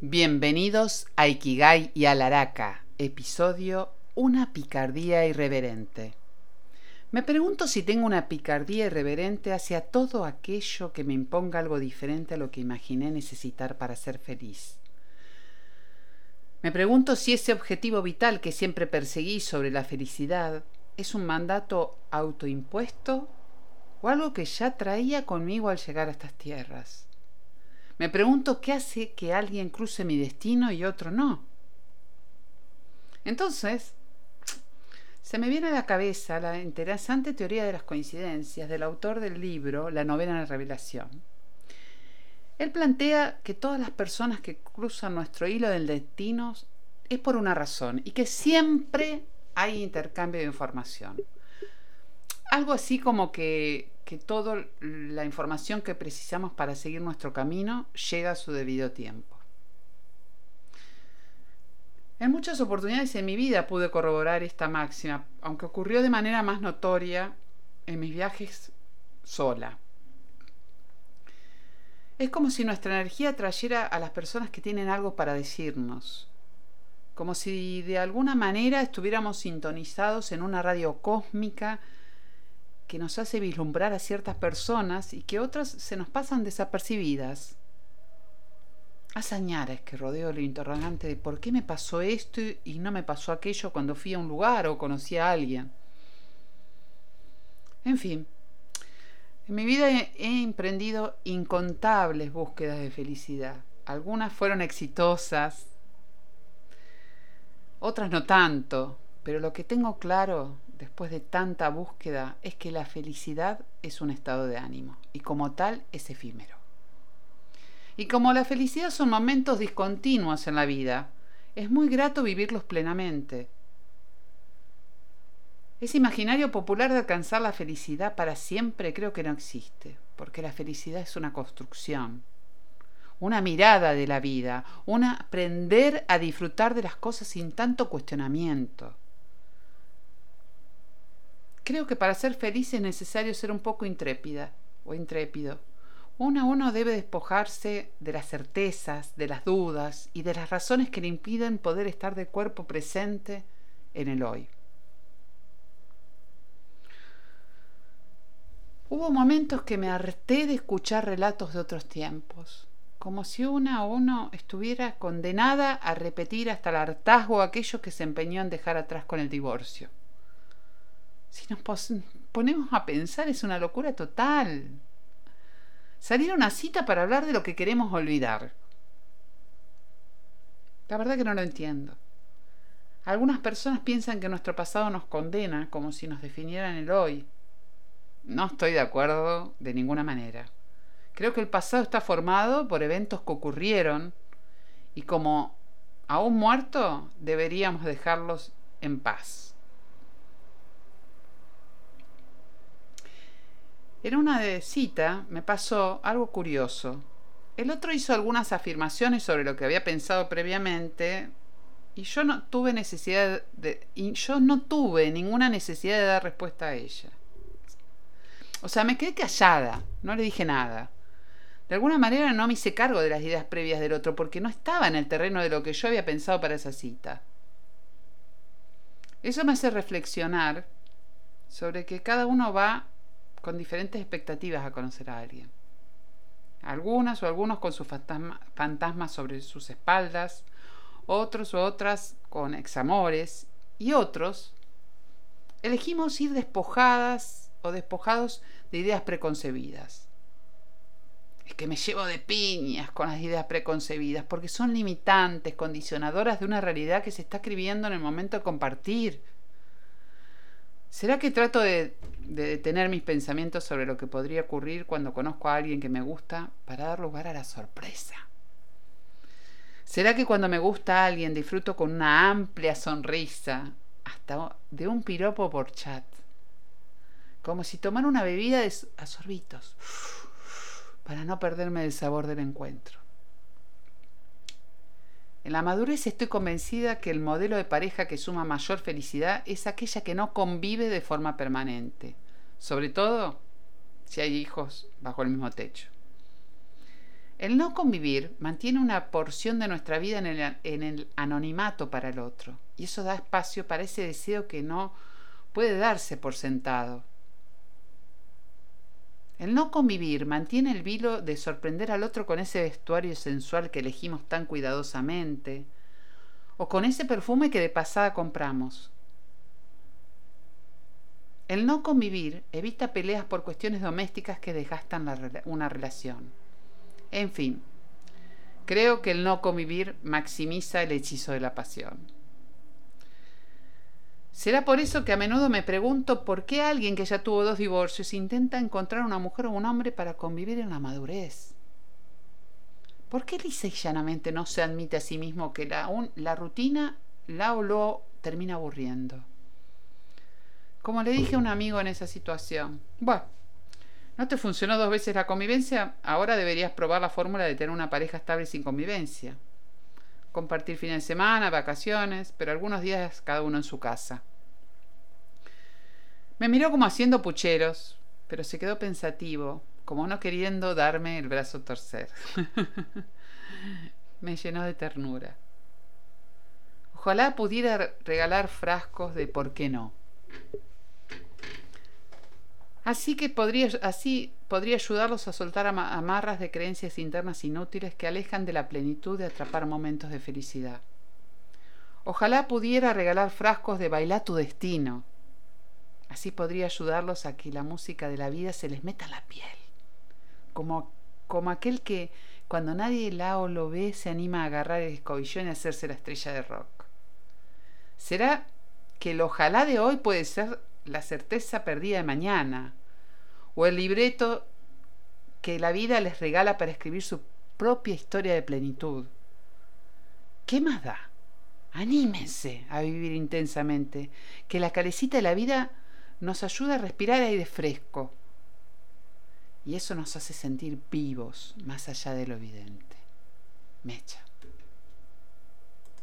Bienvenidos a Ikigai y Alaraka, episodio Una picardía irreverente. Me pregunto si tengo una picardía irreverente hacia todo aquello que me imponga algo diferente a lo que imaginé necesitar para ser feliz. Me pregunto si ese objetivo vital que siempre perseguí sobre la felicidad es un mandato autoimpuesto o algo que ya traía conmigo al llegar a estas tierras. Me pregunto qué hace que alguien cruce mi destino y otro no. Entonces, se me viene a la cabeza la interesante teoría de las coincidencias del autor del libro La novena revelación. Él plantea que todas las personas que cruzan nuestro hilo del destino es por una razón y que siempre hay intercambio de información. Algo así como que que toda la información que precisamos para seguir nuestro camino llega a su debido tiempo. En muchas oportunidades en mi vida pude corroborar esta máxima, aunque ocurrió de manera más notoria en mis viajes sola. Es como si nuestra energía trayera a las personas que tienen algo para decirnos, como si de alguna manera estuviéramos sintonizados en una radio cósmica que nos hace vislumbrar a ciertas personas y que otras se nos pasan desapercibidas. Hazañares que rodeo el interrogante de por qué me pasó esto y no me pasó aquello cuando fui a un lugar o conocí a alguien. En fin, en mi vida he, he emprendido incontables búsquedas de felicidad. Algunas fueron exitosas, otras no tanto, pero lo que tengo claro después de tanta búsqueda, es que la felicidad es un estado de ánimo y como tal es efímero. Y como la felicidad son momentos discontinuos en la vida, es muy grato vivirlos plenamente. Ese imaginario popular de alcanzar la felicidad para siempre creo que no existe, porque la felicidad es una construcción, una mirada de la vida, un aprender a disfrutar de las cosas sin tanto cuestionamiento. Creo que para ser feliz es necesario ser un poco intrépida o intrépido. Uno a uno debe despojarse de las certezas, de las dudas y de las razones que le impiden poder estar de cuerpo presente en el hoy. Hubo momentos que me harté de escuchar relatos de otros tiempos, como si una a uno estuviera condenada a repetir hasta el hartazgo aquello que se empeñó en dejar atrás con el divorcio. Si nos ponemos a pensar es una locura total. Salir a una cita para hablar de lo que queremos olvidar. La verdad que no lo entiendo. Algunas personas piensan que nuestro pasado nos condena como si nos definieran el hoy. No estoy de acuerdo de ninguna manera. Creo que el pasado está formado por eventos que ocurrieron y como aún muerto deberíamos dejarlos en paz. En una de cita me pasó algo curioso. El otro hizo algunas afirmaciones sobre lo que había pensado previamente y yo no tuve necesidad de y yo no tuve ninguna necesidad de dar respuesta a ella. O sea, me quedé callada, no le dije nada. De alguna manera no me hice cargo de las ideas previas del otro porque no estaba en el terreno de lo que yo había pensado para esa cita. Eso me hace reflexionar sobre que cada uno va con diferentes expectativas a conocer a alguien. Algunas o algunos con sus fantasmas sobre sus espaldas, otros o otras con examores y otros elegimos ir despojadas o despojados de ideas preconcebidas. Es que me llevo de piñas con las ideas preconcebidas porque son limitantes, condicionadoras de una realidad que se está escribiendo en el momento de compartir ¿Será que trato de, detener mis pensamientos sobre lo que podría ocurrir cuando conozco a alguien que me gusta para dar lugar a la sorpresa? ¿Será que cuando me gusta a alguien disfruto con una amplia sonrisa, hasta de un piropo por chat? Como si tomara una bebida a sorbitos, para no perderme el sabor del encuentro. En la madurez estoy convencida que el modelo de pareja que suma mayor felicidad es aquella que no convive de forma permanente, sobre todo si hay hijos bajo el mismo techo. El no convivir mantiene una porción de nuestra vida en el, en el, anonimato para el otro, y eso da espacio para ese deseo que no puede darse por sentado. El no convivir mantiene el vilo de sorprender al otro con ese vestuario sensual que elegimos tan cuidadosamente, o con ese perfume que de pasada compramos. El no convivir evita peleas por cuestiones domésticas que desgastan una relación. En fin, creo que el no convivir maximiza el hechizo de la pasión. Será por eso que a menudo me pregunto por qué alguien que ya tuvo dos divorcios intenta encontrar una mujer o un hombre para convivir en la madurez. ¿Por qué lisa y llanamente no se admite a sí mismo que la, la rutina la o lo termina aburriendo? Como le dije a un amigo en esa situación, bueno, ¿No te funcionó dos veces la convivencia? Ahora deberías probar la fórmula de tener una pareja estable sin convivencia. Compartir fines de semana, vacaciones, pero algunos días cada uno en su casa. Me miró como haciendo pucheros, pero se quedó pensativo, como no queriendo darme el brazo torcer. Me llenó de ternura. Ojalá pudiera regalar frascos de por qué no. Así que podría, así podría ayudarlos a soltar amarras de creencias internas inútiles que alejan de la plenitud de atrapar momentos de felicidad. Ojalá pudiera regalar frascos de bailar tu destino. Así podría ayudarlos a que la música de la vida se les meta a la piel. Como, como aquel que, cuando nadie la o lo ve, se anima a agarrar el escobillón y hacerse la estrella de rock. ¿Será que el ojalá de hoy puede ser la certeza perdida de mañana, o el libreto que la vida les regala para escribir su propia historia de plenitud. ¿Qué más da? Anímense a vivir intensamente, que la calecita de la vida nos ayuda a respirar aire fresco. Y eso nos hace sentir vivos más allá de lo evidente. Mecha.